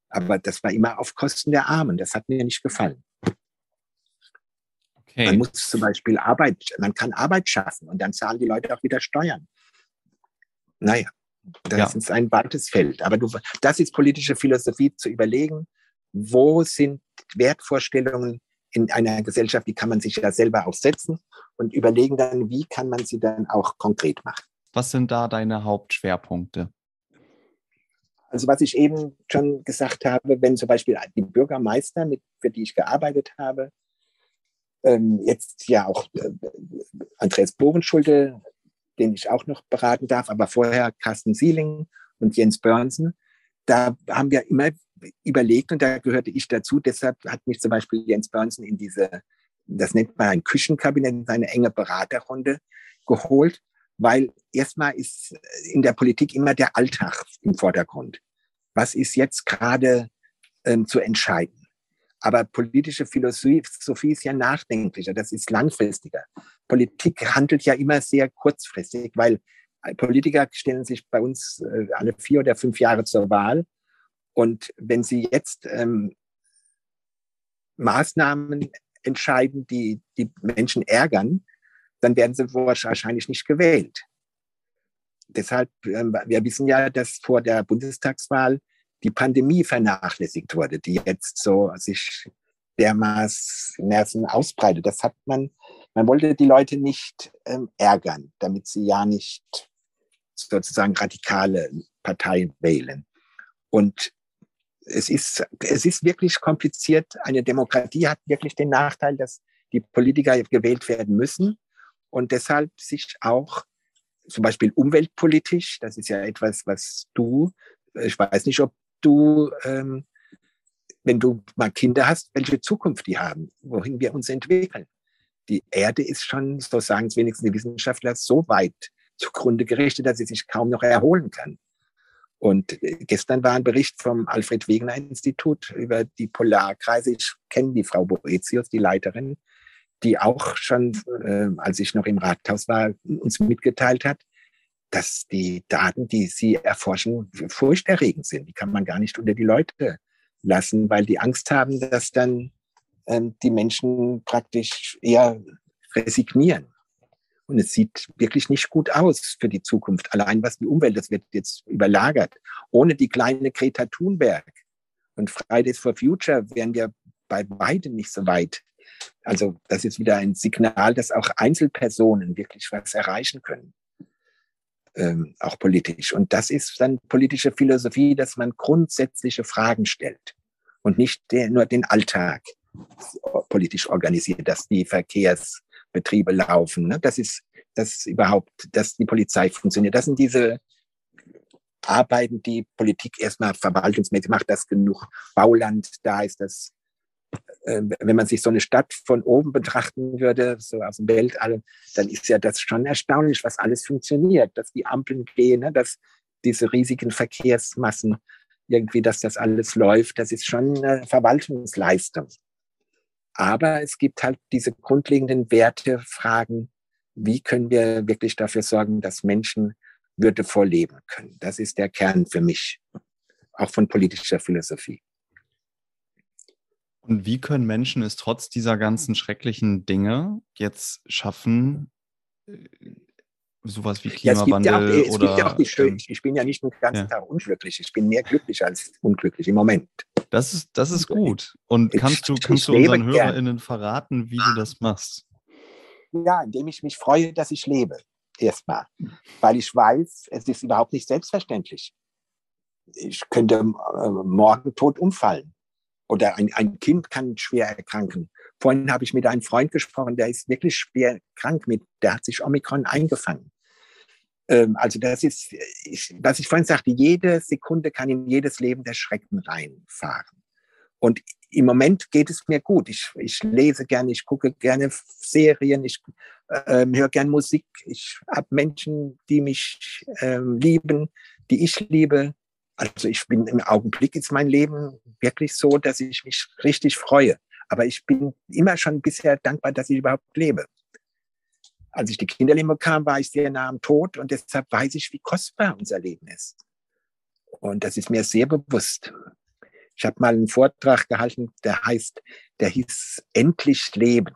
Aber das war immer auf Kosten der Armen. Das hat mir nicht gefallen. Okay. Man muss zum Beispiel Arbeit, man kann Arbeit schaffen und dann zahlen die Leute auch wieder Steuern. Naja, das ja. ist ein weites Feld. Aber du, das ist politische Philosophie, zu überlegen, wo sind Wertvorstellungen in einer Gesellschaft, die kann man sich ja selber auch setzen und überlegen dann, wie kann man sie dann auch konkret machen. Was sind da deine Hauptschwerpunkte? Also was ich eben schon gesagt habe, wenn zum Beispiel die Bürgermeister, mit, für die ich gearbeitet habe, ähm, jetzt ja auch äh, Andreas Bovenschulte, den ich auch noch beraten darf, aber vorher Carsten Sieling und Jens Börnsen, da haben wir immer überlegt und da gehörte ich dazu. Deshalb hat mich zum Beispiel Jens Börnsen in diese, das nennt man ein Küchenkabinett, eine enge Beraterrunde geholt, weil erstmal ist in der Politik immer der Alltag im Vordergrund. Was ist jetzt gerade ähm, zu entscheiden? Aber politische Philosophie ist ja nachdenklicher, das ist langfristiger. Politik handelt ja immer sehr kurzfristig, weil Politiker stellen sich bei uns äh, alle vier oder fünf Jahre zur Wahl. Und wenn sie jetzt ähm, Maßnahmen entscheiden, die die Menschen ärgern, dann werden sie wahrscheinlich nicht gewählt. Deshalb, äh, wir wissen ja, dass vor der Bundestagswahl die Pandemie vernachlässigt wurde, die jetzt so sich dermaßen ausbreitet. Das hat man, man wollte die Leute nicht ähm, ärgern, damit sie ja nicht sozusagen radikale Parteien wählen. Und es ist, es ist wirklich kompliziert. Eine Demokratie hat wirklich den Nachteil, dass die Politiker gewählt werden müssen und deshalb sich auch zum Beispiel umweltpolitisch, das ist ja etwas, was du, ich weiß nicht, ob du, ähm, wenn du mal Kinder hast, welche Zukunft die haben, wohin wir uns entwickeln. Die Erde ist schon, so sagen es wenigstens die Wissenschaftler, so weit zugrunde gerichtet, dass sie sich kaum noch erholen kann. Und äh, gestern war ein Bericht vom Alfred Wegener Institut über die Polarkreise. Ich kenne die Frau Boetius, die Leiterin, die auch schon, äh, als ich noch im Rathaus war, uns mitgeteilt hat, dass die Daten, die sie erforschen, furchterregend sind. Die kann man gar nicht unter die Leute lassen, weil die Angst haben, dass dann ähm, die Menschen praktisch eher resignieren. Und es sieht wirklich nicht gut aus für die Zukunft. Allein was die Umwelt, das wird jetzt überlagert. Ohne die kleine Greta Thunberg und Fridays for Future wären wir bei beiden nicht so weit. Also das ist wieder ein Signal, dass auch Einzelpersonen wirklich was erreichen können ähm, auch politisch. Und das ist dann politische Philosophie, dass man grundsätzliche Fragen stellt und nicht der, nur den Alltag politisch organisiert, dass die Verkehrsbetriebe laufen. Ne? Das ist das überhaupt, dass die Polizei funktioniert. Das sind diese Arbeiten, die Politik erstmal verwaltungsmäßig macht, dass genug Bauland da ist, dass äh, wenn man sich so eine Stadt von oben betrachten würde, so aus dem Weltall, dann ist ja das schon erstaunlich, was alles funktioniert, dass die Ampeln gehen, ne, dass diese riesigen Verkehrsmassen, irgendwie, dass das alles läuft, das ist schon eine Verwaltungsleistung. Aber es gibt halt diese grundlegenden Werte, Fragen, wie können wir wirklich dafür sorgen, dass Menschen würdevoll leben können. Das ist der Kern für mich, auch von politischer Philosophie. Und wie können Menschen es trotz dieser ganzen schrecklichen Dinge jetzt schaffen, äh, sowas wie Klimawandel ja, es gibt ja auch, es oder gibt ja schön. Ähm, ich bin ja nicht den ganzen ja. Tag unglücklich. Ich bin mehr glücklich als unglücklich im Moment. Das ist, das ist gut. Und kannst du, kannst du unseren HörerInnen verraten, wie du das machst? Ja, indem ich mich freue, dass ich lebe. Erstmal. Weil ich weiß, es ist überhaupt nicht selbstverständlich. Ich könnte äh, morgen tot umfallen. Oder ein, ein Kind kann schwer erkranken. Vorhin habe ich mit einem Freund gesprochen, der ist wirklich schwer krank mit, der hat sich Omikron eingefangen. Ähm, also das ist, ich, was ich vorhin sagte, jede Sekunde kann in jedes Leben der Schrecken reinfahren. Und im Moment geht es mir gut. Ich, ich lese gerne, ich gucke gerne Serien, ich äh, höre gerne Musik. Ich habe Menschen, die mich äh, lieben, die ich liebe. Also ich bin im Augenblick ist mein Leben wirklich so, dass ich mich richtig freue. Aber ich bin immer schon bisher dankbar, dass ich überhaupt lebe. Als ich die Kinderleben bekam, war ich sehr nah am Tod und deshalb weiß ich, wie kostbar unser Leben ist. Und das ist mir sehr bewusst. Ich habe mal einen Vortrag gehalten, der heißt, der hieß Endlich Leben.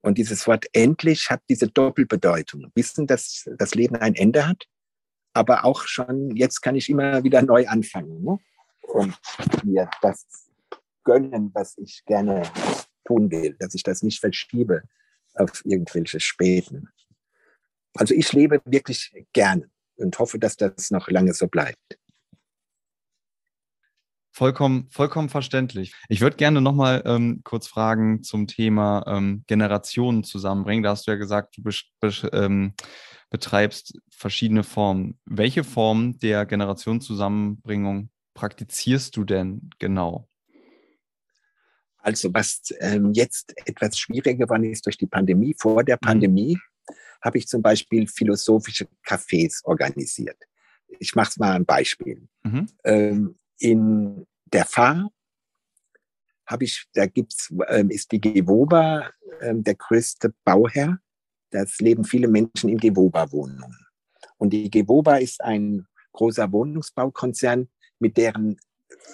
Und dieses Wort endlich hat diese Doppelbedeutung. Wissen, dass das Leben ein Ende hat aber auch schon, jetzt kann ich immer wieder neu anfangen ne? und mir das gönnen, was ich gerne tun will, dass ich das nicht verschiebe auf irgendwelche Späten. Also ich lebe wirklich gerne und hoffe, dass das noch lange so bleibt. Vollkommen, vollkommen verständlich. Ich würde gerne nochmal ähm, kurz fragen zum Thema ähm, Generationen zusammenbringen. Da hast du ja gesagt, du ähm, betreibst verschiedene Formen. Welche Form der Generationszusammenbringung praktizierst du denn genau? Also was ähm, jetzt etwas schwieriger geworden ist durch die Pandemie, vor der mhm. Pandemie mhm. habe ich zum Beispiel philosophische Cafés organisiert. Ich mache es mal ein Beispiel. Mhm. Ähm, in der Fahr habe ich, da gibt's, ähm, ist die Gewoba ähm, der größte Bauherr das leben viele Menschen in Gewoba-Wohnungen. Und die Gewoba ist ein großer Wohnungsbaukonzern, mit deren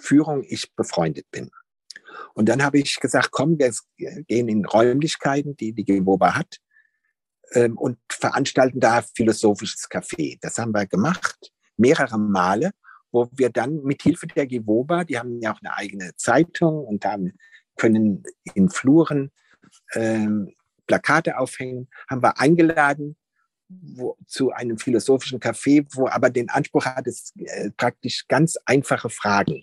Führung ich befreundet bin. Und dann habe ich gesagt, komm, wir gehen in Räumlichkeiten, die die Gewoba hat, ähm, und veranstalten da philosophisches Café. Das haben wir gemacht, mehrere Male, wo wir dann mit Hilfe der Gewoba, die haben ja auch eine eigene Zeitung und haben, können in Fluren ähm, Plakate aufhängen, haben wir eingeladen wo, zu einem philosophischen Café, wo aber den Anspruch hat, es äh, praktisch ganz einfache Fragen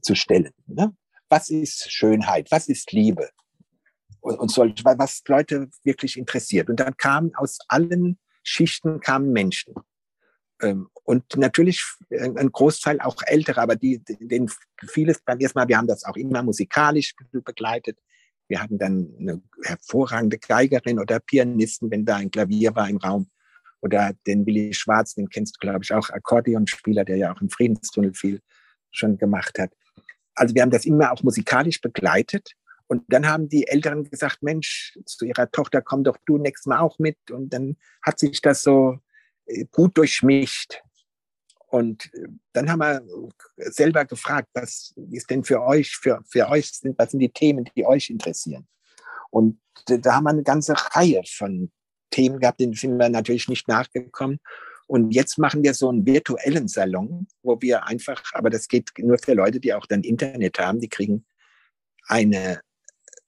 zu stellen. Ne? Was ist Schönheit? Was ist Liebe? Und, und solch, was Leute wirklich interessiert. Und dann kamen aus allen Schichten kamen Menschen. Ähm, und natürlich ein Großteil auch ältere, aber die, den vieles beim ersten Mal, wir haben das auch immer musikalisch begleitet. Wir hatten dann eine hervorragende Geigerin oder Pianisten, wenn da ein Klavier war im Raum. Oder den Willi Schwarz, den kennst du, glaube ich, auch, Akkordeonspieler, der ja auch im Friedenstunnel viel schon gemacht hat. Also wir haben das immer auch musikalisch begleitet. Und dann haben die Älteren gesagt, Mensch, zu ihrer Tochter komm doch du nächstes Mal auch mit. Und dann hat sich das so gut durchmischt. Und äh, dann haben wir selber gefragt, was ist denn für euch, für, für euch sind, was sind die Themen, die euch interessieren? Und da haben wir eine ganze Reihe von Themen gehabt, denen sind wir natürlich nicht nachgekommen. Und jetzt machen wir so einen virtuellen Salon, wo wir einfach, aber das geht nur für Leute, die auch dann Internet haben, die kriegen eine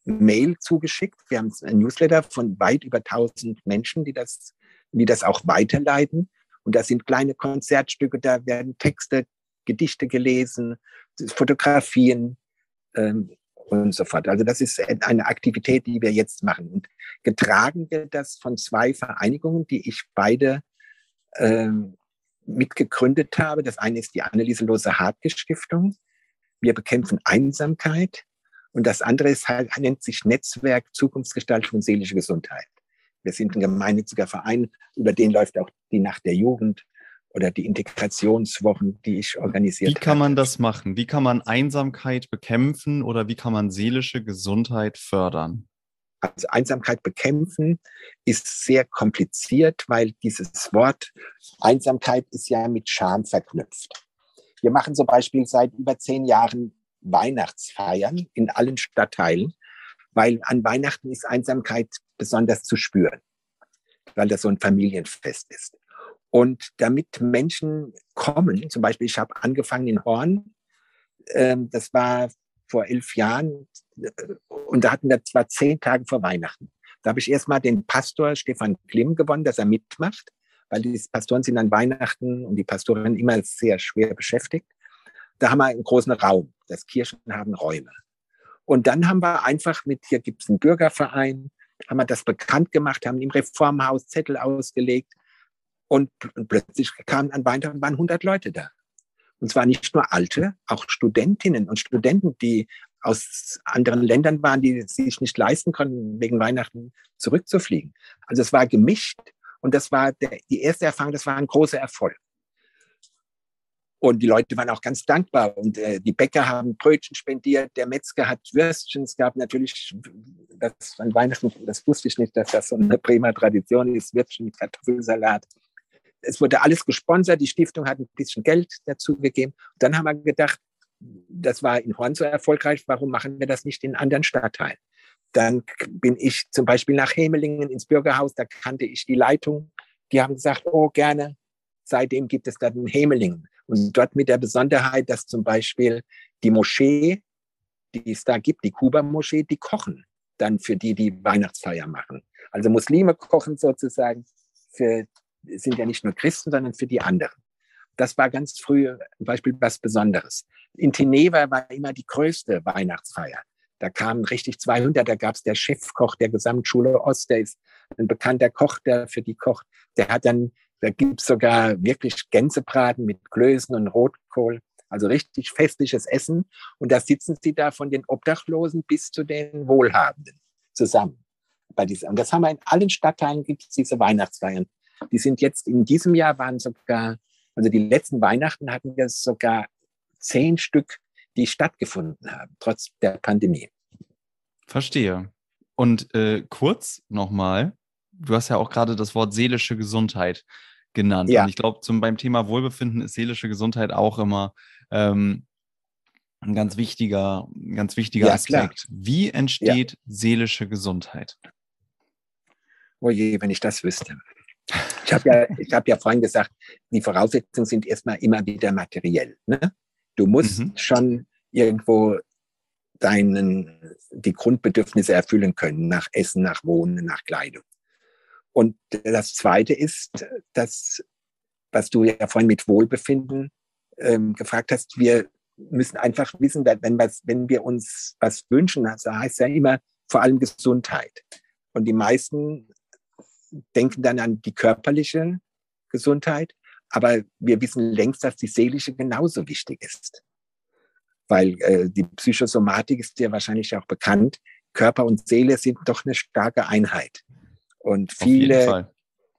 Mail zugeschickt. Wir haben ein Newsletter von weit über 1000 Menschen, die das, die das auch weiterleiten. Und da sind kleine Konzertstücke, da werden Texte, Gedichte gelesen, Fotografien ähm, und so fort. Also das ist eine Aktivität, die wir jetzt machen. Und getragen wird das von zwei Vereinigungen, die ich beide ähm, mitgegründet habe. Das eine ist die Anneliese Lose Stiftung. Wir bekämpfen Einsamkeit. Und das andere ist halt, nennt sich Netzwerk Zukunftsgestaltung und seelische Gesundheit. Wir sind ein gemeinnütziger Verein, über den läuft auch die Nacht der Jugend oder die Integrationswochen, die ich organisiert habe. Wie kann man das machen? Wie kann man Einsamkeit bekämpfen oder wie kann man seelische Gesundheit fördern? Also Einsamkeit bekämpfen ist sehr kompliziert, weil dieses Wort Einsamkeit ist ja mit Scham verknüpft. Wir machen zum Beispiel seit über zehn Jahren Weihnachtsfeiern in allen Stadtteilen, weil an Weihnachten ist Einsamkeit besonders zu spüren, weil das so ein Familienfest ist. Und damit Menschen kommen, zum Beispiel, ich habe angefangen in Horn, ähm, das war vor elf Jahren, äh, und da hatten wir zwar zehn Tage vor Weihnachten. Da habe ich erstmal den Pastor Stefan Klimm gewonnen, dass er mitmacht, weil die Pastoren sind an Weihnachten und die Pastoren immer sehr schwer beschäftigt. Da haben wir einen großen Raum. Das Kirchen haben Räume. Und dann haben wir einfach mit, hier gibt es einen Bürgerverein, haben wir das bekannt gemacht, haben im Reformhaus Zettel ausgelegt, und, und plötzlich kamen an Weihnachten waren 100 Leute da. Und zwar nicht nur Alte, auch Studentinnen und Studenten, die aus anderen Ländern waren, die sich nicht leisten konnten, wegen Weihnachten zurückzufliegen. Also es war gemischt und das war der, die erste Erfahrung, das war ein großer Erfolg. Und die Leute waren auch ganz dankbar. Und äh, die Bäcker haben Brötchen spendiert, der Metzger hat Würstchen. Es gab natürlich, das an Weihnachten, das wusste ich nicht, dass das so eine Bremer Tradition ist, Würstchen mit Kartoffelsalat es wurde alles gesponsert, die Stiftung hat ein bisschen Geld dazu gegeben. Und dann haben wir gedacht, das war in Horn so erfolgreich, warum machen wir das nicht in anderen Stadtteilen? Dann bin ich zum Beispiel nach Hemelingen ins Bürgerhaus, da kannte ich die Leitung. Die haben gesagt, oh gerne, seitdem gibt es dann in Hemelingen. Und dort mit der Besonderheit, dass zum Beispiel die Moschee, die es da gibt, die Kuba-Moschee, die kochen dann für die, die Weihnachtsfeier machen. Also Muslime kochen sozusagen für sind ja nicht nur Christen, sondern für die anderen. Das war ganz früh ein Beispiel was Besonderes. In Teneva war immer die größte Weihnachtsfeier. Da kamen richtig 200, da gab es der Chefkoch der Gesamtschule Ost, der ist ein bekannter Koch, der für die kocht. Der hat dann, da gibt's sogar wirklich Gänsebraten mit Klößen und Rotkohl. Also richtig festliches Essen. Und da sitzen sie da von den Obdachlosen bis zu den Wohlhabenden zusammen. Bei dieser. Und das haben wir in allen Stadtteilen gibt es diese Weihnachtsfeiern. Die sind jetzt in diesem Jahr waren sogar, also die letzten Weihnachten hatten wir sogar zehn Stück, die stattgefunden haben, trotz der Pandemie. Verstehe. Und äh, kurz nochmal, du hast ja auch gerade das Wort seelische Gesundheit genannt. Ja. Und ich glaube, beim Thema Wohlbefinden ist seelische Gesundheit auch immer ähm, ein ganz wichtiger, ganz wichtiger ja, Aspekt. Klar. Wie entsteht ja. seelische Gesundheit? Oh je, wenn ich das wüsste. Ich habe ja, ich hab ja vorhin gesagt, die Voraussetzungen sind erstmal immer wieder materiell. Ne? Du musst mhm. schon irgendwo deinen, die Grundbedürfnisse erfüllen können, nach Essen, nach Wohnen, nach Kleidung. Und das Zweite ist, dass, was du ja vorhin mit Wohlbefinden ähm, gefragt hast, wir müssen einfach wissen, wenn, was, wenn wir uns was wünschen, das heißt ja immer vor allem Gesundheit. Und die meisten denken dann an die körperliche Gesundheit, aber wir wissen längst, dass die seelische genauso wichtig ist. Weil äh, die Psychosomatik ist ja wahrscheinlich auch bekannt. Körper und Seele sind doch eine starke Einheit. Und viele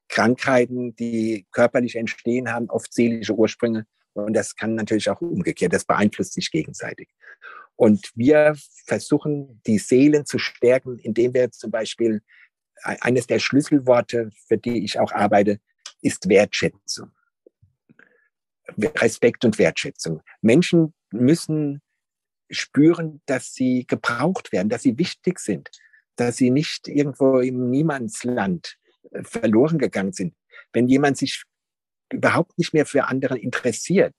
Krankheiten, die körperlich entstehen, haben oft seelische Ursprünge. Und das kann natürlich auch umgekehrt. Das beeinflusst sich gegenseitig. Und wir versuchen, die Seelen zu stärken, indem wir zum Beispiel eines der Schlüsselworte, für die ich auch arbeite, ist Wertschätzung. Respekt und Wertschätzung. Menschen müssen spüren, dass sie gebraucht werden, dass sie wichtig sind, dass sie nicht irgendwo im Niemandsland äh, verloren gegangen sind. Wenn jemand sich überhaupt nicht mehr für andere interessiert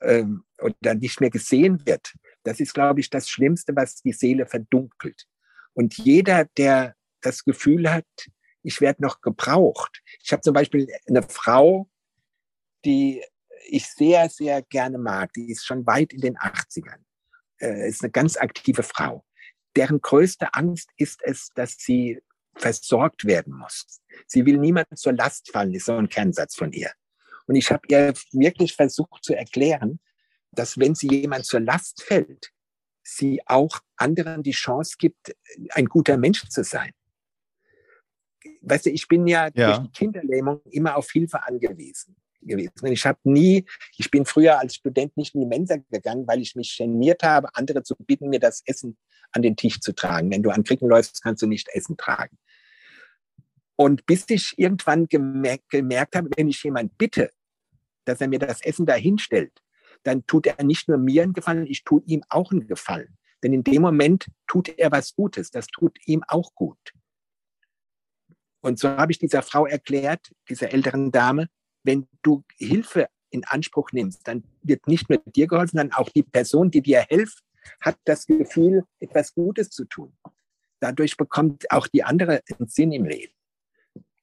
ähm, oder nicht mehr gesehen wird, das ist, glaube ich, das Schlimmste, was die Seele verdunkelt. Und jeder, der das Gefühl hat, ich werde noch gebraucht. Ich habe zum Beispiel eine Frau, die ich sehr, sehr gerne mag. Die ist schon weit in den 80ern. Äh, ist eine ganz aktive Frau. Deren größte Angst ist es, dass sie versorgt werden muss. Sie will niemandem zur Last fallen, ist so ein Kernsatz von ihr. Und ich habe ihr wirklich versucht zu erklären, dass wenn sie jemand zur Last fällt, sie auch anderen die Chance gibt, ein guter Mensch zu sein weißt du, ich bin ja, ja, durch die Kinderlähmung immer auf Hilfe angewiesen. Gewesen. Ich habe nie, ich bin früher als Student nicht in die Mensa gegangen, weil ich mich geniert habe, andere zu bitten, mir das Essen an den Tisch zu tragen. Wenn du an Kricken läufst, kannst du nicht Essen tragen. Und bis ich irgendwann gemerkt, gemerkt habe, wenn ich jemand bitte, dass er mir das Essen dahinstellt, dann tut er nicht nur mir einen Gefallen, ich tue ihm auch einen Gefallen. Denn in dem Moment tut er was Gutes, das tut ihm auch gut. Und so habe ich dieser Frau erklärt, dieser älteren Dame, wenn du Hilfe in Anspruch nimmst, dann wird nicht nur dir geholfen, sondern auch die Person, die dir hilft, hat das Gefühl, etwas Gutes zu tun. Dadurch bekommt auch die andere einen Sinn im Leben.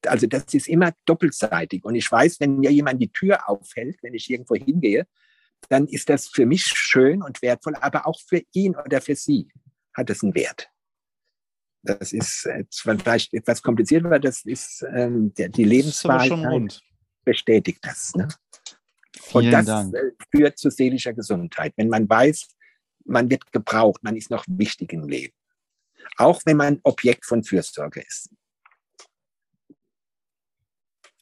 Also das ist immer doppelseitig. Und ich weiß, wenn mir jemand die Tür aufhält, wenn ich irgendwo hingehe, dann ist das für mich schön und wertvoll, aber auch für ihn oder für sie hat es einen Wert. Das ist vielleicht etwas kompliziert, aber das ist ähm, die Lebenswahrheit bestätigt das. Ne? Und das Dank. Äh, führt zu seelischer Gesundheit. Wenn man weiß, man wird gebraucht, man ist noch wichtig im Leben. Auch wenn man Objekt von Fürsorge ist.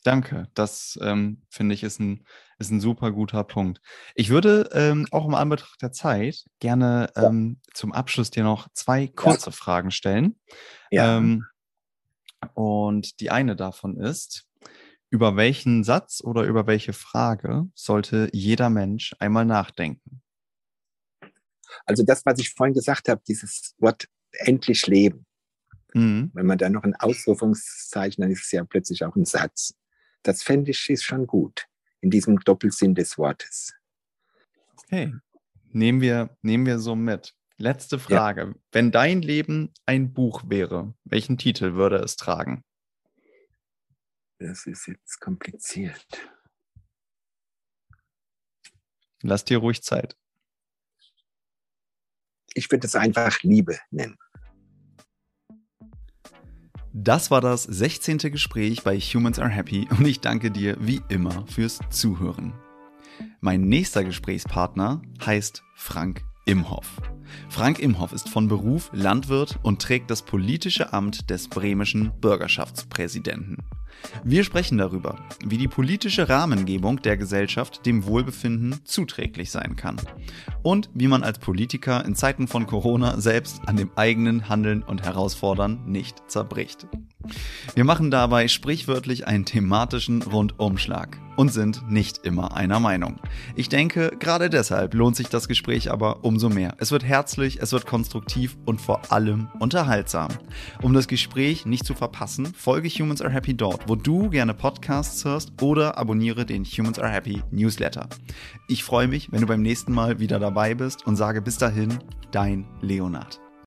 Danke, das ähm, finde ich ist ein, ist ein super guter Punkt. Ich würde ähm, auch im Anbetracht der Zeit gerne ähm, ja. zum Abschluss dir noch zwei kurze ja. Fragen stellen. Ja. Ähm, und die eine davon ist, über welchen Satz oder über welche Frage sollte jeder Mensch einmal nachdenken? Also das, was ich vorhin gesagt habe, dieses Wort endlich leben. Mhm. Wenn man da noch ein Ausrufungszeichen, dann ist es ja plötzlich auch ein Satz. Das fände ich ist schon gut in diesem Doppelsinn des Wortes. Okay, nehmen wir, nehmen wir so mit. Letzte Frage. Ja. Wenn dein Leben ein Buch wäre, welchen Titel würde es tragen? Das ist jetzt kompliziert. Lass dir ruhig Zeit. Ich würde es einfach Liebe nennen. Das war das 16. Gespräch bei Humans Are Happy und ich danke dir wie immer fürs Zuhören. Mein nächster Gesprächspartner heißt Frank Imhoff. Frank Imhoff ist von Beruf Landwirt und trägt das politische Amt des bremischen Bürgerschaftspräsidenten. Wir sprechen darüber, wie die politische Rahmengebung der Gesellschaft dem Wohlbefinden zuträglich sein kann und wie man als Politiker in Zeiten von Corona selbst an dem eigenen Handeln und Herausfordern nicht zerbricht. Wir machen dabei sprichwörtlich einen thematischen Rundumschlag und sind nicht immer einer Meinung. Ich denke, gerade deshalb lohnt sich das Gespräch aber umso mehr. Es wird herzlich, es wird konstruktiv und vor allem unterhaltsam. Um das Gespräch nicht zu verpassen, folge Humans Are Happy dort, wo du gerne Podcasts hörst oder abonniere den Humans Are Happy Newsletter. Ich freue mich, wenn du beim nächsten Mal wieder dabei bist und sage bis dahin, dein Leonard.